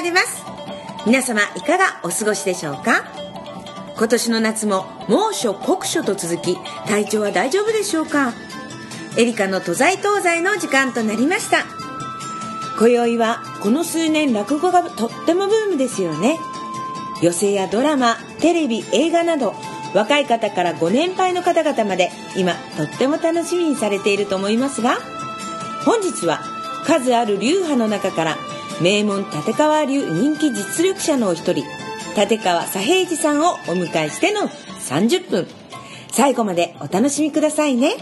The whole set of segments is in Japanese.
感謝お見舞い申し上げます。皆様いかがお過ごしでしょうか？今年の夏も猛暑酷暑と続き体調は大丈夫でしょうか？エリカの都在東西の時間となりました。今宵はこの数年落語がとってもブームですよね。寄席やドラマテレビ映画など若い方からご年配の方々まで今とっても楽しみにされていると思いますが本日は数ある流派の中から名門立川流人気実力者のお一人立川左平次さんをお迎えしての30分。最後までお楽しみくださいね。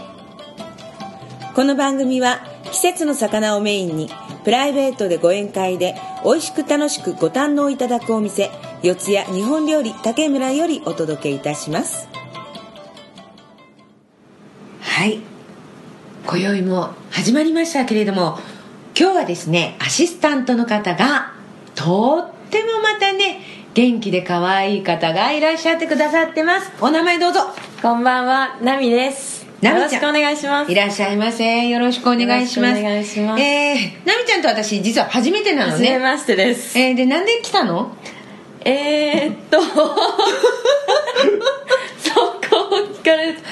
この番組は季節の魚をメインにプライベートでご宴会で美味しく楽しくご堪能いただくお店四谷日本料理竹村よりお届けいたします。はい。今宵も始まりましたけれども今日はですねアシスタントの方がとってもまたね元気で可愛い方がいらっしゃってくださってます。お名前どうぞ。こんばんは、ナミです。よろしくお願いします。いらっしゃいませよろしくお願いします。お願いします。えー、なみちゃんと私実は初めてなのね。はじめましてです。えー、でなんで来たの？えー、っと、そこを聞かれると、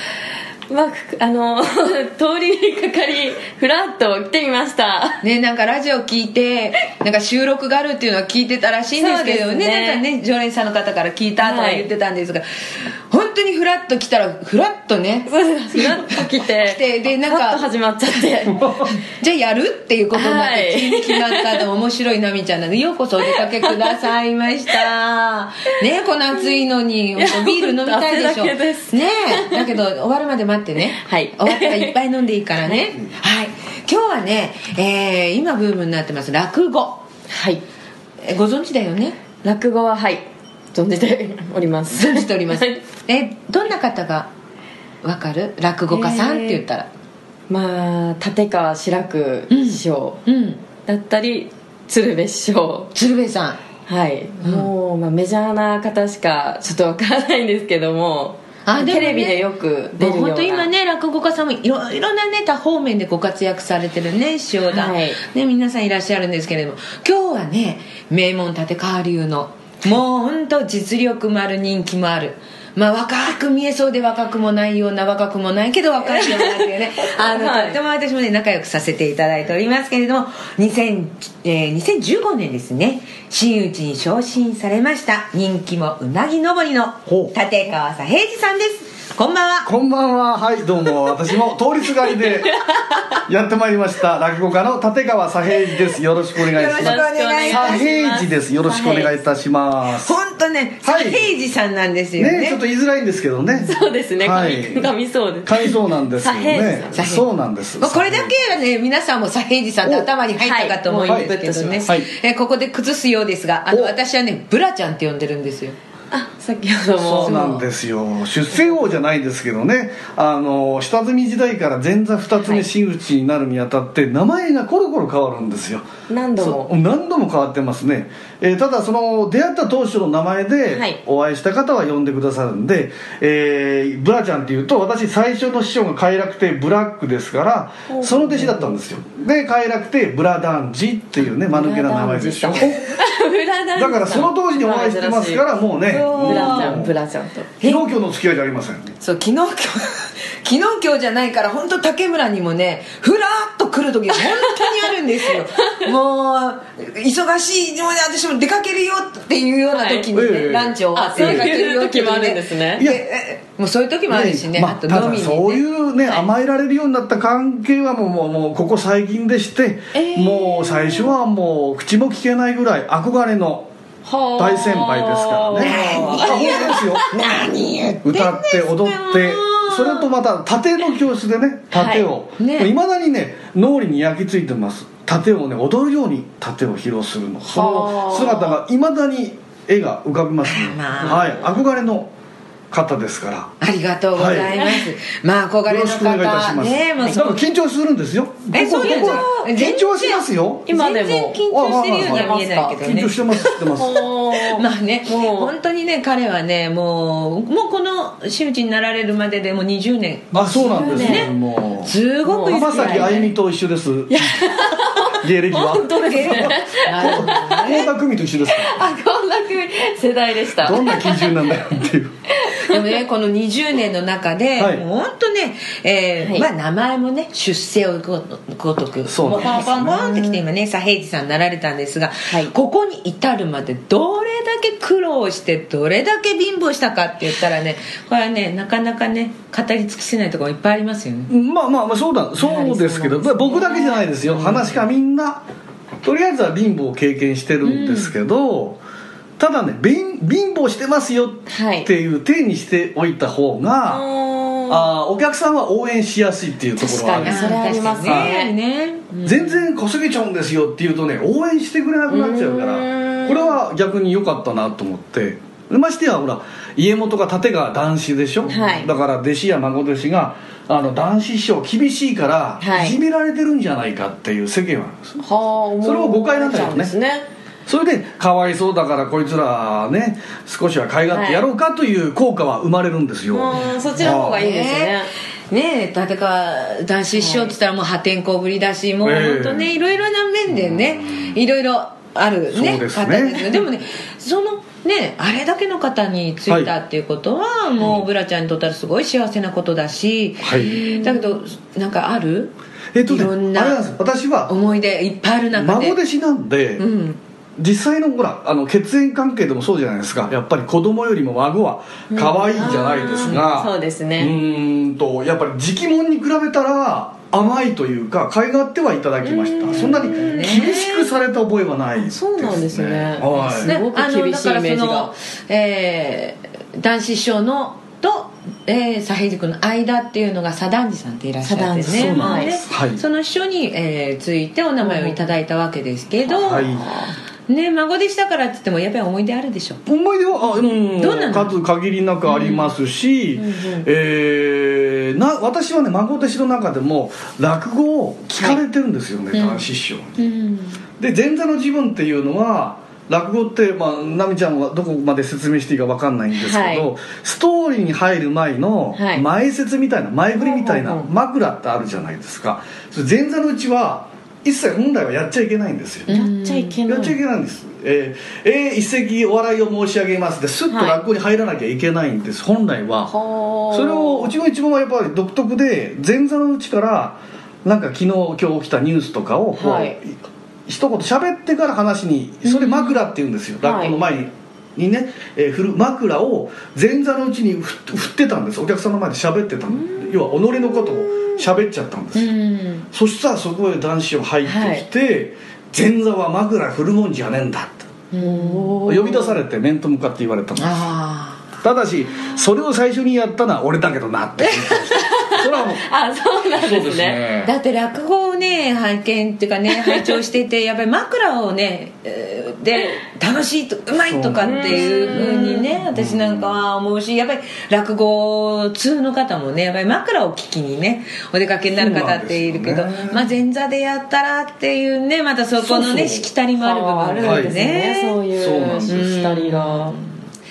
まあ、あの、通りにかかり、ふらっと来てみました。ねなんかラジオ聞いてなんか収録があるっていうのは聞いてたらしいんですけどね。ね。なんかね常連さんの方から聞いたとは言ってたんですが、本当にフラッと来たらフラッとね。ふらっと来て、来てでなんか始まっちゃって。じゃあやるっていうことになって、決まったの面白いナミちゃんなのでようこそお出かけくださいました。ねこの暑いのにやビール飲みたいでしょ。汗だけです。ねだけど終わるまで待ってね。はい。終わったらいっぱい飲んでいいからね。はい。今日はね、えー今ブームになってます落語。はい。えご存知だよね？落語は、はい。存じております。存じております、はい。えどんな方がわかる？落語家さんって言ったら。まあ立川志らく師匠うん。だったり、鶴瓶師匠。鶴瓶さん。はい、うん。もう、まあ、メジャーな方しかちょっとわからないんですけどもあでもね。テレビでよく出るような。本当今ね落語家さんもいろいろなね多方面でご活躍されてるね師匠だ、はい。ね、皆さんいらっしゃるんですけれども。今日はね名門立川流のもう本当実力もある人気もあるまあ若く見えそうで若くもないような若くもないけど若いようなっていうねあの、はいとっても私もね仲良くさせていただいておりますけれども2000、えー2015年ですね真打ちに昇進されました人気もうなぎ登りの立川左平次さんですこんばんは。こんばんは。はいどうも。私も通りすがりでやってまいりました。落語家の立川左平次です。よろしくお願いします。左平次です。よろしくお願いいたします。本当ねはい。左平次さんなんですよね。ねちょっと言いづらいんですけどね。そうですね。はい。噛みそうです。噛みそうなんですけど左平ねそうなんです。まあこれだけはね皆さんも左平次さんって頭に入ったかと思うんですけどね、はい。えここで崩すようですがあのお。私はねブラちゃんって呼んでるんですよ。あ先ほども。そうなんですよ。出世王じゃないですけどね。あの下積み時代から前座二つ目真打ちになるにあたって名前がコロコロ変わるんですよ。何度も。何度も変わってますね、えーただその出会った当初の名前ではい。お会いした方は呼んでくださるんで、えーブラちゃんっていうと私最初の師匠が快楽亭ブラックですからその弟子だったんですよ。で快楽亭ブラダンジっていうね間抜けな名前でしょ だからその当時にお会いしてますからもうねラちゃんブラちゃんと。昨日今日の付き合いじゃありません？そう昨日今日 昨日今日じゃないから本当竹村にもねふらっと来る時が本当にあるんですよ。もう忙しいもうね私も出かけるよっていうような時にね、はい。ええ。ランチ終わって出かけるよって時もあるんですねいやえもうそういう時もあるしね、まあ、あとた飲みに、ね、だそういうね、甘えられるようになった関係はもうもうもうここ最近でして、えーもう最初はもう口も聞けないぐらい憧れのはあ大先輩ですからね。歌って踊ってそれとまた盾の教室でね盾を、はい。ね。いまだにね脳裏に焼き付いてます。盾をね踊るように盾を披露するの。その姿がいまだに絵が浮かびますね、まあ。はい。憧れの方ですから。ありがとうございます、まあ憧れのよろしくお願いいたし方ます。ねもうだから緊張するんですよ。えそうなんですか？ここ。緊張しますよ。今でも。全然緊張してるようには見えないけどね。緊張してます、てます。まあねもう。本当にね彼はねもうもうこの真打ちになられるまででもう20年。あ、そうなんですね。ねもう。すごく浜崎あゆみと一緒です。芸歴は。本当ですねなるほどね。倖田來未と一緒です。かあこんな世代でした。どんな基準なんだよっていう でもねこの20年の中で、はい。もう本当ね、えーはい。まあ、名前もね出世をごごとくそうもうポンポンポンってきて今ね左平次さんになられたんですが、はい。ここに至るまでどれだけ苦労してどれだけ貧乏したかって言ったらねこれはねなかなかね語り尽くせないところいっぱいありますよね。まあまあまあそうだそうですけど僕だけじゃないですよ。話がみんなとりあえずは貧乏を経験してるんですけど、ただね貧貧乏してますよっていう体にしておいた方が、あーお客さんは応援しやすいっていうところはある。確かにそれありますね。全然小げちゃうんですよっていうとね応援してくれなくなっちゃうからこれは逆に良かったなと思って。ましてやほら家元が立川男子でしょ、はい。だから弟子や孫弟子があの男子師匠厳しいからはい。いじめられてるんじゃないかっていう世間はあるんですはあそれも誤解なんだよね。ですねそれでかわいそうだからこいつらね少しは可愛がってやろうかという効果は生まれるんですよ、うんそっちの方がいいですね。ねえ。立川男子師匠って言ったらもう破天荒ぶりだしもうええ。本当ねいろいろな面でねいろいろあるねそうですね。方ですよでもねそのねあれだけの方についたっていうことは、もうブラちゃんにとったらすごい幸せなことだし、はい。だけどなんかある？えっとねいろんなあれなんです。私は思い出いっぱいある中で。孫弟子なんで、うん実際のほらあの血縁関係でもそうじゃないですか。やっぱり子供よりも孫は可愛いじゃないですが、そうですうねーんとやっぱり直問に比べたら甘いというか可愛がってはいただきました。そんなに厳しくされた覚えはないです、ね、そうなんですね。はい。すごく厳しいイメージが。えー男子師匠のと、えー、左平次君の間っていうのが左團次さんっていらっしゃってね。左團次そうなんです。はい。はい。その師匠に、えーついてお名前をいただいたわけですけど、はいね孫弟子だからって言ってもやっぱり思い出あるでしょ。思い出はあ、うん、どんなの？数限りなくありますし、えーな私はね孫弟子の中でも落語を聞かれてるんですよね、男子師匠に。うんで前座の自分っていうのは落語って、まあ、奈美ちゃんはどこまで説明していいか分かんないんですけど、はい。ストーリーに入る前のはい。前説みたいな前振りみたいな枕ってあるじゃないですか。前座のうちは一切本来はやっちゃいけないんですよ、やっちゃいけない。やっちゃいけないんです。えーえー一席お笑いを申し上げますでスッとはい落語に入らなきゃいけないんです、本来は。はあそれをうちの一門はやっぱり独特で前座のうちからなんか昨日今日起きたニュースとかをこう、はい。一言喋ってから話にそれ枕って言うんですよ、落語の前に。にね、えー振る枕を前座のうちに振振ってたんです。お客さんの前で喋ってたの。要は己のことを喋っちゃったんです。よ、うん。そしたらそこへ男子が入ってきて、前座は枕振るもんじゃねえんだ。って呼び出されて面と向かって言われたんです。あただしそれを最初にやったのは俺だけどなって れはもうあそうなんでね。ですすね。あだって落語をね拝見っていうかね 拝聴しててやっぱり枕をねえーで楽しいとうまいとかっていうふうにね私なんかは思うしやっぱり落語通の方もねやっぱり枕を聞きにねお出かけになる方っているけど、ね。まあ前座でやったらっていうねまたそこのねそうそう。しきたりもある部分あるんですね。そういそうしきたりが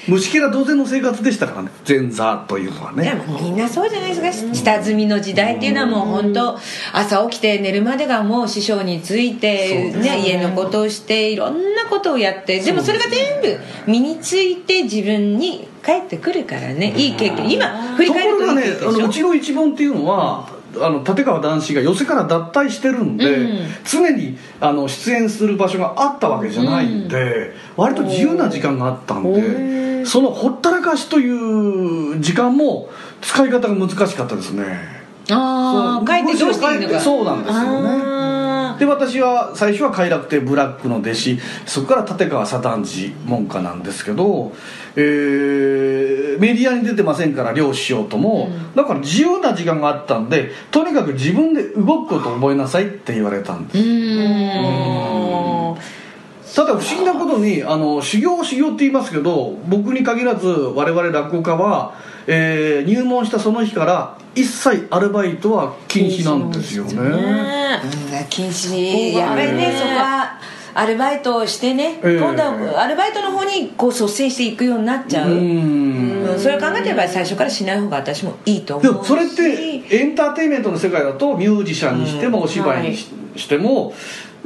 虫けら同然の生活でしたからね。前座というのはでねもみんなそうじゃないですか。下積みの時代っていうのはもう本当朝起きて寝るまでがもう師匠について、ね、家のことをしていろんなことをやってでもそれが全部身について自分に返ってくるからね。いい経験。今振りとこ返るろがねといい経験でしょ？あのうちの一門っていうのは、あの立川談志が寄席から脱退してるんで、うん。常にあの出演する場所があったわけじゃないんで、割と自由な時間があったんでそのほったらかしという時間も使い方が難しかったですね。ああ帰ってどうしていいのか。そうなんですよね。あで私は最初は快楽亭ブラックの弟子。そこから立川左團次門下なんですけど、えーメディアに出てませんから漁師しようとも、だから自由な時間があったんでとにかく自分で動くことを覚えなさいって言われたんです。ーうーんただ不思議なことにあの修行修行って言いますけど僕に限らず我々落語家は、えー入門したその日から一切アルバイトは禁止なんですよね。ね。うん禁止やっぱりねそこはアルバイトをしてね、ええ。今度はアルバイトの方にこう率先していくようになっちゃう、うん。うんそれを考えてれば最初からしない方が私もいいと思うし。でもそれってエンターテインメントの世界だとミュージシャンにしてもお芝居にし,、しても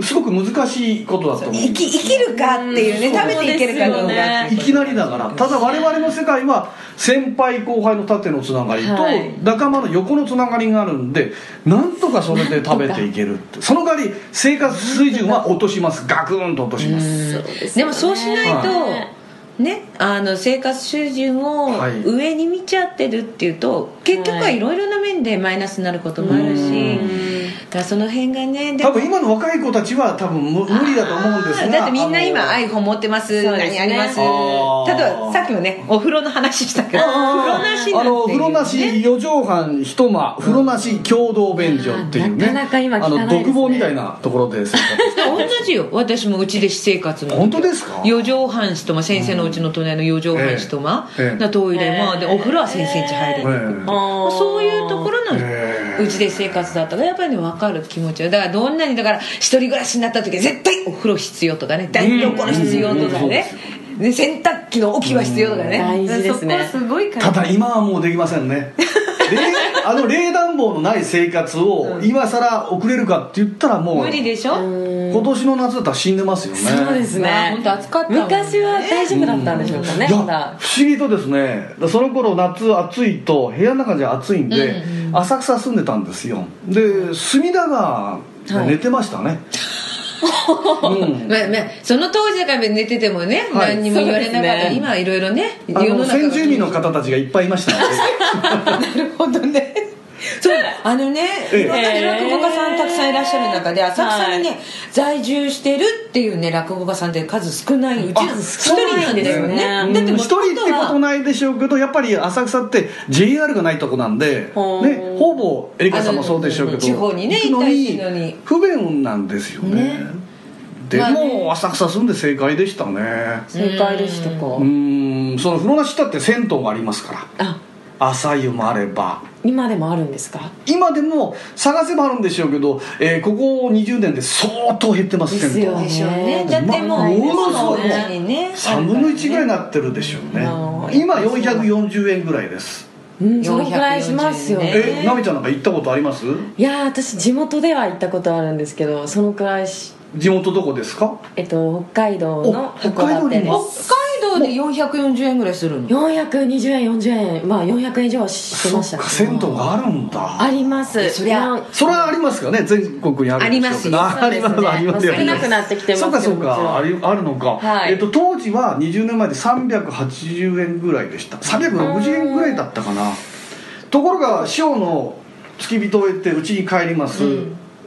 すごく難しいことだと思う。生き生きるかっていうねうん。食べていけるかどうかいきなりだからただ我々の世界は先輩後輩の縦のつながりとはい。仲間の横のつながりがあるんでなんとかそれで食べていけるって。その代わり生活水準は落とします。ガクンと落とします。ね。でもそうしないと、はいね、あの生活水準をはい。上に見ちゃってるっていうと結局はいろいろな面でマイナスになることもあるし、うんだその辺がね多分今の若い子たちは多分無無理だと思うんですがだってみんな今 iPhone 持ってますそうですね。何あります？例あー。えばさっきもねお風呂の話したけど。風呂なしあの風呂なねし4畳半一間風呂なし共同便所っていうね。なかなか今独房みたいなところで生活して同じよ。私もうちで私生活の本当ですか？4畳半一間先生のうちの隣の4畳半一間、ええ。なトイレも、でお風呂は1000センチ入る、ええ。まあそういうところのええうちで生活だったからやっぱりね分かる気持ちはだからどんなにだから一人暮らしになった時は絶対お風呂必要とかね。台所必要とかうん。ねで洗濯機の置き場必要とかね。大事ですね。そこはすごいただ今はもうできませんね。冷あの冷暖房のない生活を今さら送れるかって言ったらもう無理でしょ？今年の夏だったら死んでますよね。そうですまあね本当暑かった昔は大丈夫だったんでしょうかねいやまだ不思議とですね。その頃夏暑いと部屋の中じゃ暑いんで、浅草住んでたんですよ。で隅田川で寝てましたね、うん。まあまあ、その当時だから寝ててもね、はい。何にも言われなかった、ね。今はいろいろねあの中先住民の方たちがいっぱいいましたので。なるほどねそうあのねええ。いろんなね落語家さんたくさんいらっしゃる中で浅草にね、は在住してるっていうね落語家さんって数少ないうちの一人なんですよね。だって一人ってことないでしょうけどやっぱり浅草って JR がないとこなんで、ね、ほぼエリカさんもそうでしょうけど地方にね行くのに不便なんですよね。ねでも、浅草住んで正解でしたね。正解でしたか。うーん。その風呂なしだって銭湯がありますから。あ朝湯もあれば。今でもあるんですか？今でも探せばあるんでしょうけど、えーここ20年で相当減ってますですよね。ねだってもうまあものすごね3分の1ぐらいになってるでしょうね。うん今440円ぐらいです。うんそのくらいしますよね。えなみちゃんなんか行ったことあります？いやー私地元では行ったことあるんですけどそのくらいし地元どこですか？えっと北海道のお北海道函館です。北海道で440円ぐらいするの？420円40円。まあ400円以上はしてました。そっか銭湯があるんだ。あります。そりゃまあそれはありますよね全国にあるああります。そうですね。ありますよ少なくなってきてますそうかそうか。ありあるのか、はい。えっと、当時は20年前で380円ぐらいでした。360円ぐらいだったかな。ところが師匠の付き人を得てうちに帰ります、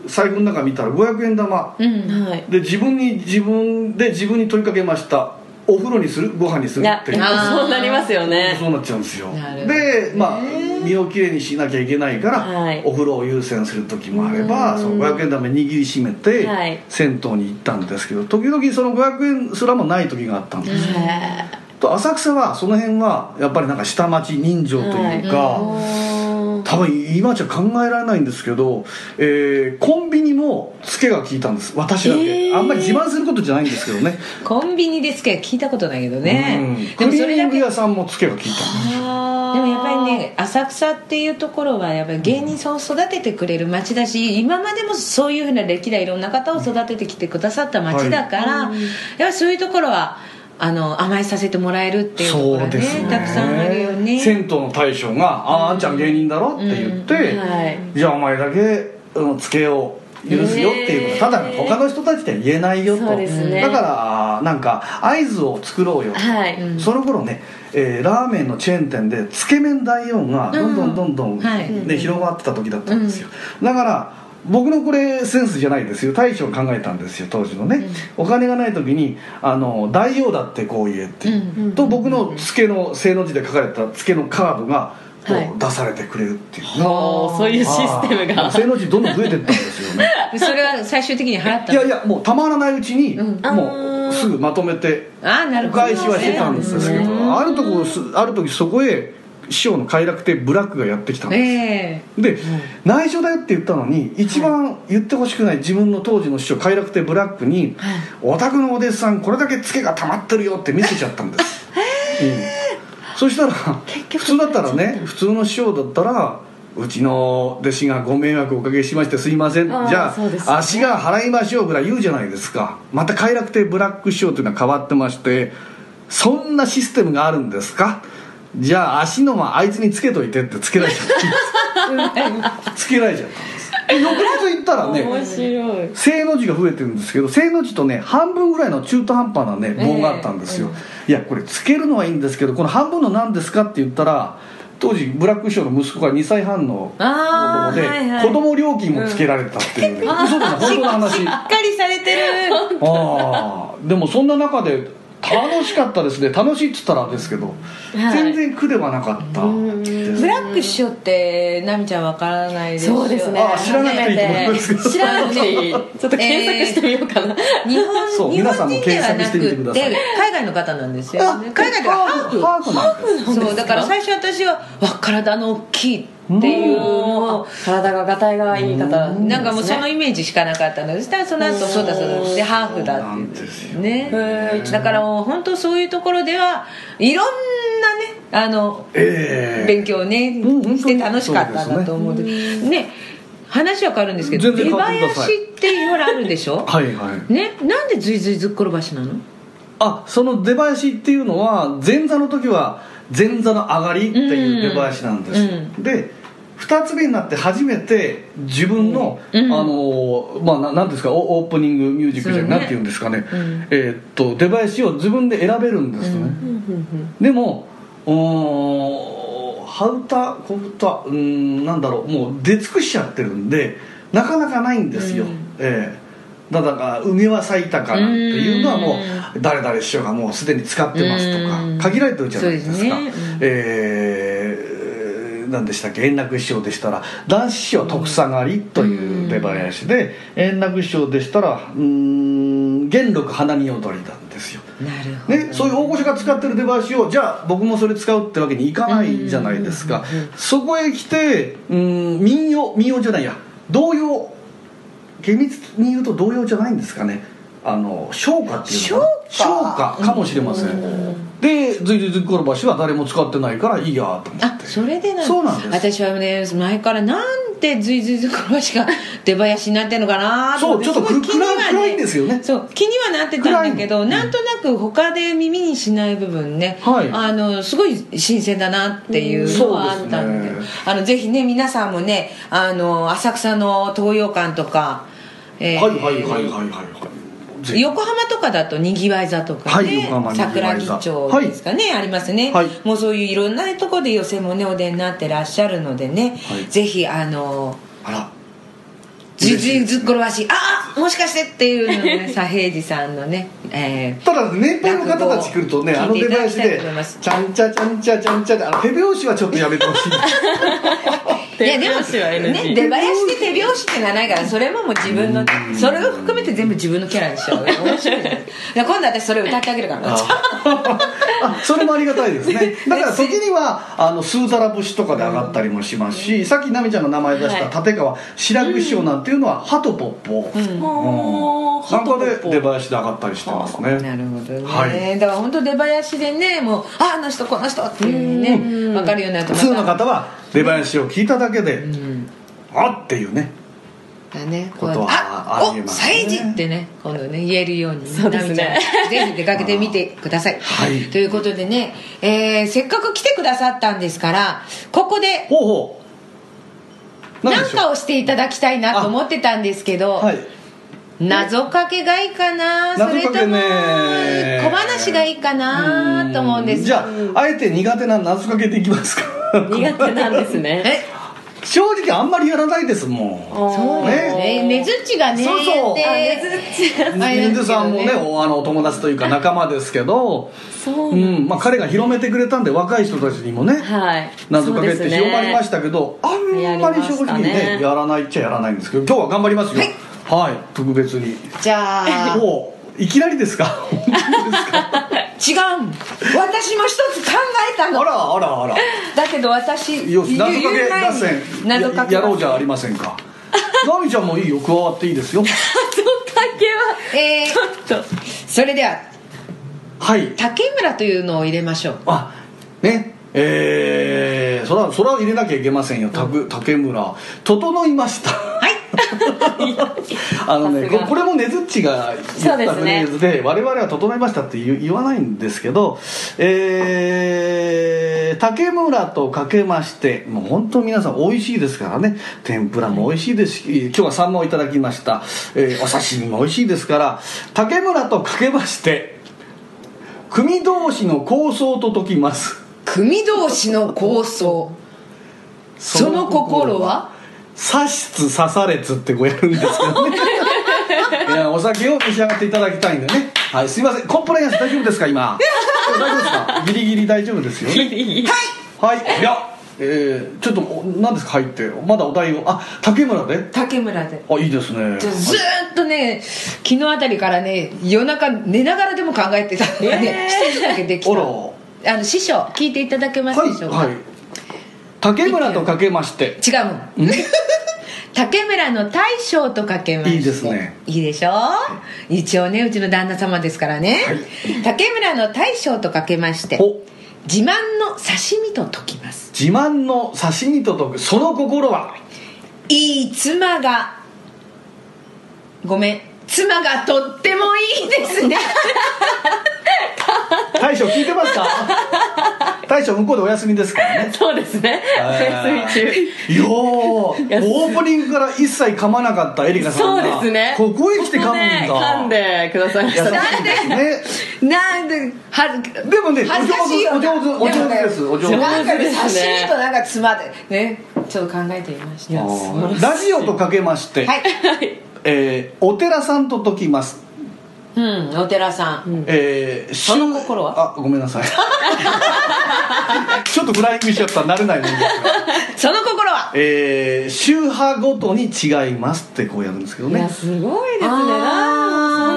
財布の中見たら500円玉。うん。はいで自分に自分で自分に問いかけましたお風呂にする？ご飯にする？って そうなりますよね。そうなっちゃうんですよ。でまあ身をきれいにしなきゃいけないから、はい。お風呂を優先する時もあればその500円玉握りしめて、はい。銭湯に行ったんですけど時々その500円すらもない時があったんです、へと浅草はその辺はやっぱりなんか下町人情というか、ー多分今じゃ考えられないんですけど、えーコンビニもツケが効いたんです。私だけ、えー。あんまり自慢することじゃないんですけどね。コンビニでつけ聞いたことないけどね、うん。でもそれだけ屋さんもツケが効いたんですでもやっぱりね浅草っていうところはやっぱり芸人さんを育ててくれる街だし今までもそういうふうな歴代いろんな方を育ててきてくださった街だから、やっぱりそういうところはあの甘えさせてもらえるっていうところそうがねですね。たくさんあるよね。銭湯の大将が「あああんちゃん芸人だろ?」って言って、はい。じゃあお前だけうんつけを許すよっていうこと。ただ他の人たちでは言えないよと。ね。だからなんか合図を作ろうよと、はい、うん。その頃ね、えーラーメンのチェーン店でつけ麺大王がどんどんどんどん、はい。ね広がってた時だったんですよ、だから僕のこれセンスじゃないですよ。大将考えたんですよ当時のね、お金がない時にあの大王だってこう言えって、うん。と僕のつけの正の字で書かれたつけのカードがこうはい。出されてくれるっていう、おーそういうシステムが。正の字どんどん増えてったんですよね。それは最終的に払ったいやいやもうたまらないうちに、うん。もうすぐまとめてお返しはしてたんですけど、うんあるとこすある時そこへ師匠の快楽亭ブラックがやってきたんです、えで、内緒だよって言ったのに一番言ってほしくない自分の当時の師匠快楽亭ブラックに「お宅のお弟子さんこれだけツケが溜まってるよ」って見せちゃったんです、うん。そしたら普通だったらね普通の師匠だったらうちの弟子がご迷惑をおかけしましてすいません。じゃあ、ね。足が払いましょうぐらい言うじゃないですか。また快楽亭ブラック師匠というのは変わってましてそんなシステムがあるんですか？じゃあ足の間あいつにつけといてってつけられちゃったん。ですつけられちゃったん。ですで翌日行ったらね面白い。正の字が増えてるんですけど正の字とね半分ぐらいの中途半端なね棒があったんですよ、いやこれつけるのはいいんですけどこの半分の何ですかって言ったら当時ブラック師匠の息子が2歳半の子あ供で、ーはいはい。子供料金もつけられたっていうね、嘘だな本当の話。しっかりされてる。ああでもそんな中で楽しかったですね。楽しいっつったらですけど、はい。全然苦ではなかったブラック師匠って奈美ちゃんわからないでしょそうですね。あ知らなくていいと思いますけど。知らなくてい。いちょっと検索してみようかな、日本そう日皆さんも本人ではな検索してみてくください。て海外の方なんですよ、ね、海外ではハーフハーフなんです。そうだから最初私はわ体の大きいっていうのを体ががたいがいい方なんかもうそのイメージしかなかったのでそしたらその後そうだそうだ。でハーフだってなんですよねだからもう本当そういうところではいろんなねあのええ。勉強をねうん。して楽しかったんだと思うんで。ね。話は変わるんですけど出囃子っていうほらあるでしょ？はいはい。ね。なんでずいずいずっころばしなの？あその出囃子っていうのは前座の時は前座の上がりっていう出囃子なんです、うん。で2つ目になって初めて自分の、うん。あのまあななんですかオオープニングミュージックじゃなんていうんですかね、ん。えーっと出囃子を自分で選べるんですね、でもうーん羽歌小歌うーんなんだろうもう出尽くしちゃってるんでなかなかないんですよ、ええだから梅は咲いたかなんていうのはもう誰々師匠がもうすでに使ってますとかうん。限られてるじゃないですか。すね。うん。えー何でしたっけ？円楽師匠でしたら男子師匠は徳下がりという出囃子で円楽師匠でしたらうーん元禄花見踊りなんですよ。なるほど。ね、そういう大御所が使ってる出囃子をじゃあ僕もそれ使うってわけにいかないじゃないですか。そこへ来てうん民謡民謡じゃないや。童謡。厳密に言うと童謡じゃないんですかねあの唱歌っていうのかかもしれません。で「ずいずいずいころばし」は誰も使ってないからいいやと思あって。それでなんそうなんです。私はね前からなんでずいずいずいころばしが出囃子になってんのかなと思って。そうちょっと気には暗い暗いんですよね。そう気にはなってたんだけど、暗い。なんとなく他で耳にしない部分ね、はい。あのすごい新鮮だなっていうのはあったんで,、ね。あのぜひね皆さんもねあの浅草の東洋館とか、えーはいはいはいはいはいはい横浜とかだとにぎわい座とかはいね、横浜にぎわ桜木町ですかね、ありますね、はい。もうそういういろんなところで寄席もねお出になってらっしゃるのでね、はい。ぜひあのあらずっころばしああもしかしてっていうのをね 左平次さんのね、えーただ年配の方たち来るとねあの出囃子で「ちゃんちゃちゃんちゃちゃんちゃ」であの手拍子はちょっとやめてほしい。いやでも手拍子は NG ね出囃子で手拍子ってのはないからそれももう自分のそれを含めて全部自分のキャラにしちゃう。面白い。じゃないで今度私それ歌ってあげるからあ。それもありがたいですね。だから時にはあのスーザラ節とかで上がったりもしますし、さっき奈美ちゃんが名前出した立川白口師匠なんていうのはハトポッポ、うん。なんかで出囃子で上がったりしてますね。なるほどね、はい。だから本当出囃子でねもうああの人この人っていうね分かるようになると普通の方は出囃子を聞いただけで、ん。あっていうね。だね。ことはあありえますね。お祭事ってね今度ね言えるようにそうですね。ぜひ出かけてみてください、はい。ということでね、えーせっかく来てくださったんですからここでほうほう何でしょう？かをしていただきたいなと思ってたんですけど、はい。謎かけがいいかな？それともね小話がいいかなと思うんです。じゃああえて苦手な謎かけていきますか。苦手なんですね。え？正直あんまりやらないですもん。そうね。ねずっちがねそうそう。ねずっちあれなん水ですけどさんもねおあのお友達というか仲間ですけど、そううん。まあ、彼が広めてくれたんで若い人たちにもね。はい。謎かけって広まりましたけど、あんまり正直にね。やらないっちゃやらないんですけど今日は頑張りますよ。はい、特別に。じゃあ。おいきなりですか？本当ですか？違う私も一つ考えたの。あらあらあら。だけど私よし謎かけ合戦謎かけややろうじゃありませんか。ナミちゃんもいいよ。加わっていいですよ。謎かけは。えーちょっと。それでははい。竹村というのを入れましょう。あねえー、ー、それはそれは入れなきゃいけませんよ、竹村。整いました。はい。あのねここれもねずっちが言ったフレーズで我々は整いましたって言言わないんですけどえー、竹村とかけましてもう本当皆さん美味しいですからね。天ぷらも美味しいですし今日はサンマをいただきました、えーお刺身も美味しいですから竹村とかけまして組同士の構想と解きます組同士の構想。その心は？刺しつ刺されつってこうやるんですけどね。いやお酒を召し上がっていただきたいんでね。はいすいません。コンプライアンス大丈夫ですか今？大丈夫ですか？ギリギリ大丈夫ですよね。はい。い。やえー、ちょっとお何ですか入って。まだお題を。あ竹村で？竹村で。あいいですね。ずーっとね昨日あたりからね夜中寝ながらでも考えてたのがね。一つだけできた。あらあの師匠聞いていただけますはいでしょうか、はい竹村とかけまして。違う 竹村の大将とかけまして。いいですね。いいでしょ？一応ねうちの旦那様ですからね、竹村の大将とかけましてお自慢の刺身と解きます。自慢の刺身と解く。その心は？いい妻がごめん妻がとってもいいですね 大将聞いてますか？大将向こうでお休みですからね。そうですね。お休み中いやーオープニングから一切噛まなかったエリカさそんがうですね。ここへ来て噛むんだ、ね噛んでくださいまし優た。ねしいですね。なんではでもねお恥ずかしいよな。上手お上手お上手です。お上手なんかね上手で刺身となんか妻でねちょっと考えてみましたラジオとかけまして、はい。えーお寺さんと解きますうんお寺さん、えー、その心は？あごめんなさい。ちょっとフライングしちゃった。慣れないもんですが。その心は？えー、宗派ごとに違いますってこうやるんですけどね。いやすごいですね。そ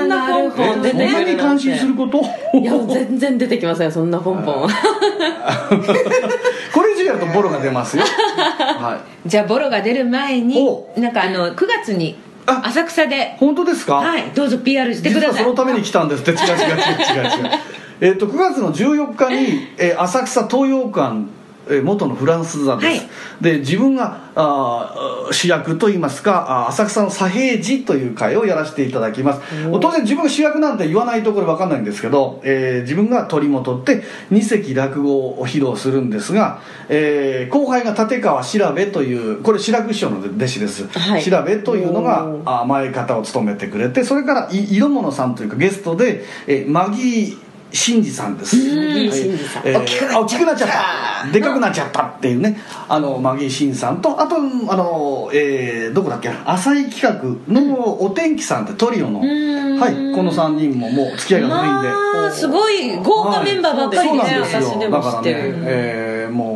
んなポンポン出てそんなくるに感心てすること？いや全然出てきません。そんなポンポン。これ以上やるとボロが出ますよ。はい。じゃあボロが出る前にお。なんかあの9月にあ浅草で。本当ですか？はいどうぞ PR してください。そのために来たんです。っ て違う違う違う違う違う。えっと9月の14日に、えー浅草東洋館えー元のフランス座です、はい。で自分があー主役といいますか浅草の左平次という会をやらせていただきます。当然自分が主役なんて言わないところ分かんないんですけど、えー自分が鳥も取って二席落語を披露するんですが、えー後輩が立川調べというこれ志らく師匠の弟子です、はい。調べというのがあ前方を務めてくれてそれからい色物さんというかゲストで、えー、マギー真司さんです。大きくなっちゃった。でかくなっちゃったっていうね。あのマギー真司さんとあとあの、えーどこだっけな。浅井企画のお天気さんってトリオのん。はいこの3人ももう付き合いが古いんで。まあすごい豪華メンバーばっかりねなんですよ。私でもだからね知ってる、えーもうお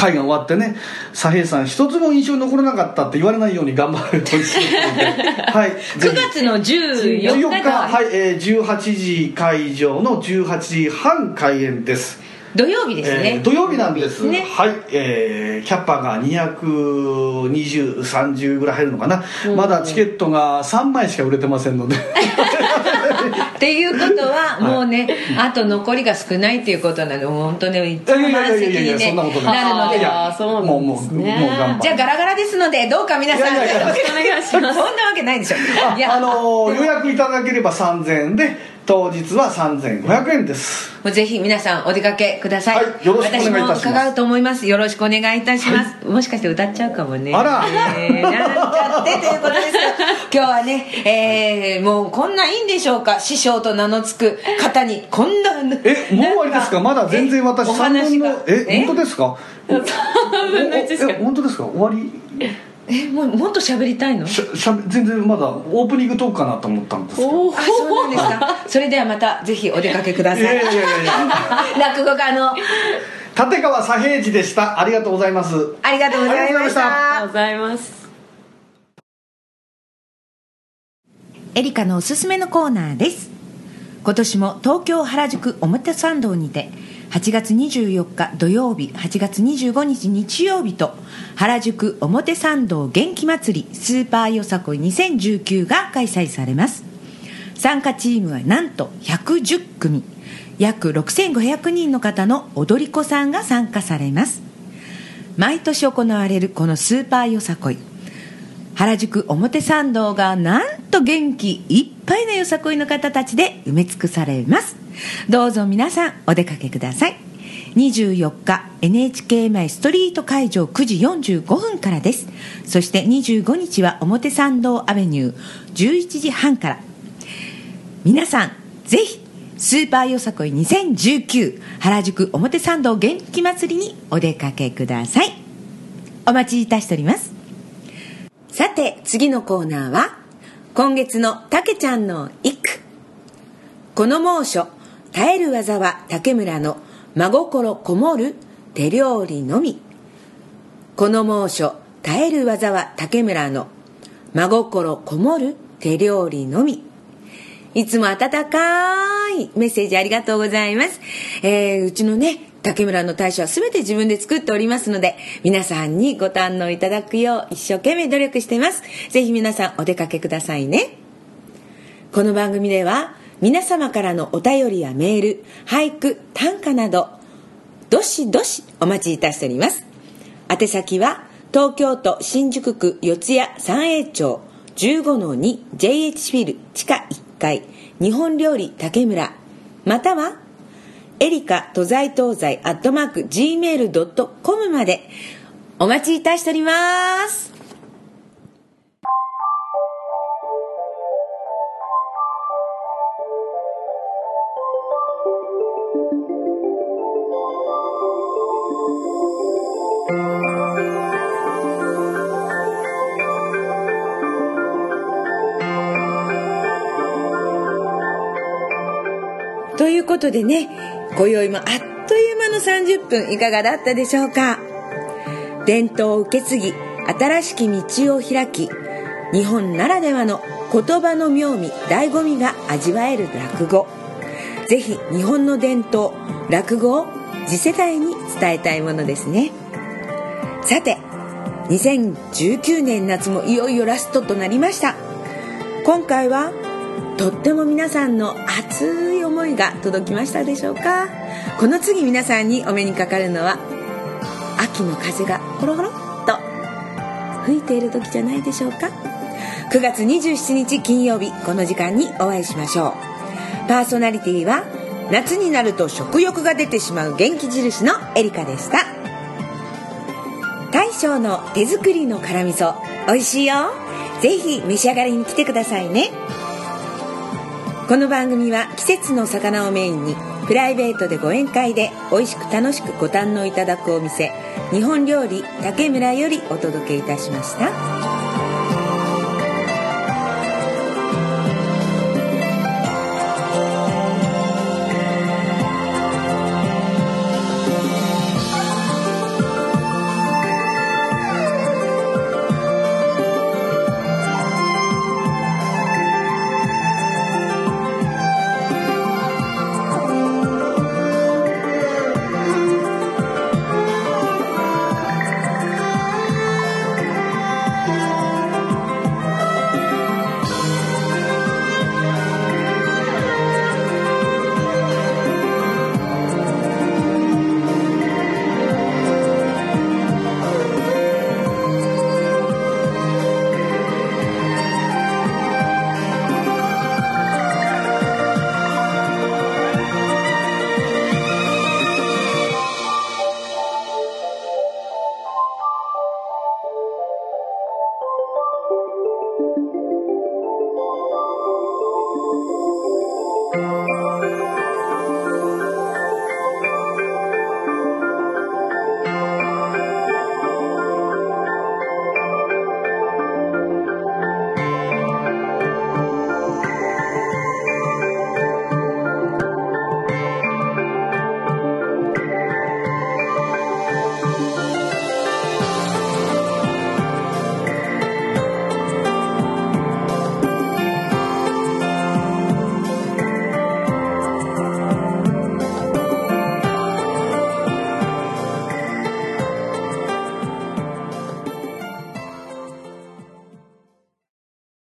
会が終わってね左平さん一つも印象に残らなかったって言われないように頑張るということで。はい。9月の14 14日日がはい、えー、18時会場の18時半開演です。土曜日ですね、えー土曜日なんです。ね。はい、えーキャッパが22030ぐらい入るのかな、まだチケットが3枚しか売れてませんので っていうことはもうね、あと残りが少ないっていうことなので本当ね一番満席に、ね、なるので。いやあーそうなんですね。もうもうもう頑張る。じゃあガラガラですのでどうか皆さん。いやいやいや。よろしくお願いします。そんなわけないでしょ。あいやあのー予約いただければ3000円で当日は3500円です。ぜひ皆さんお出かけください、はいよろしくお願いいたします。私も伺うと思います。よろしくお願いいたします、もしかして歌っちゃうかもね。あら。えーなんちゃってということですが今日はね、えーもうこんないいんでしょうか？師匠と名の付く方に。こんなえもう終わりですか？まだ全然私お3話が。分のえ本当ですか？3分の1しかえ本当ですか？終わり？えもうもっと喋りたいの？しゃしゃべ全然まだオープニングトークかなと思ったんですけど。おおあそうなんですか。それではまたぜひお出かけください。いやいやいやいや。落語家の。立川左平次でした。ありがとうございます。ありがとうございました。ありがとうございますエリカのおすすめのコーナーです。今年も東京原宿表参道にて8月24日土曜日8月25日日曜日と原宿表参道元気祭りスーパーよさこい2019が開催されます。参加チームはなんと110組。約6500人の方の踊り子さんが参加されます。毎年行われるこのスーパーよさこい。原宿表参道がなんと元気いっぱいのよさこいの方たちで埋め尽くされます。どうぞ皆さんお出かけください。24日 NHK 前ストリート会場9時45分からです。そして25日は表参道アベニュー11時半から。皆さんぜひスーパーよさこい2019原宿表参道元気祭りにお出かけください。お待ちいたしております。さて次のコーナーは今月のたけちゃんの一句この猛暑耐える技は竹村の真心こもる手料理のみこの猛暑耐える技は竹村の真心こもる手料理のみいつも温かいメッセージありがとうございます。えー、うちのね、竹村の大将は全て自分で作っておりますので、皆さんにご堪能いただくよう一生懸命努力しています。ぜひ皆さんお出かけくださいね。この番組では、皆様からのお便りやメール、俳句、短歌など、どしどしお待ちいたしております。宛先は、東京都新宿区四谷三栄町15-2 JH フィル地下1階日本料理竹村またはエリカ都在東西アットマーク gmail.com までお待ちいたしておりますということでね今宵もあっという間の30分いかがだったでしょうか？伝統を受け継ぎ新しき道を開き日本ならではの言葉の妙味醍醐味が味わえる落語。ぜひ日本の伝統落語を次世代に伝えたいものですね。さて2019年夏もいよいよラストとなりました。今回はとっても皆さんの熱い思いが届きましたでしょうか？この次皆さんにお目にかかるのは秋の風がホロホロっと吹いている時じゃないでしょうか？9月27日金曜日この時間にお会いしましょう。パーソナリティは夏になると食欲が出てしまう元気印のエリカでした。大将の手作りの辛味噌美味しいよ。ぜひ召し上がりに来てくださいね。この番組は季節の魚をメインにプライベートでご宴会で美味しく楽しくご堪能いただくお店日本料理竹村よりお届けいたしました。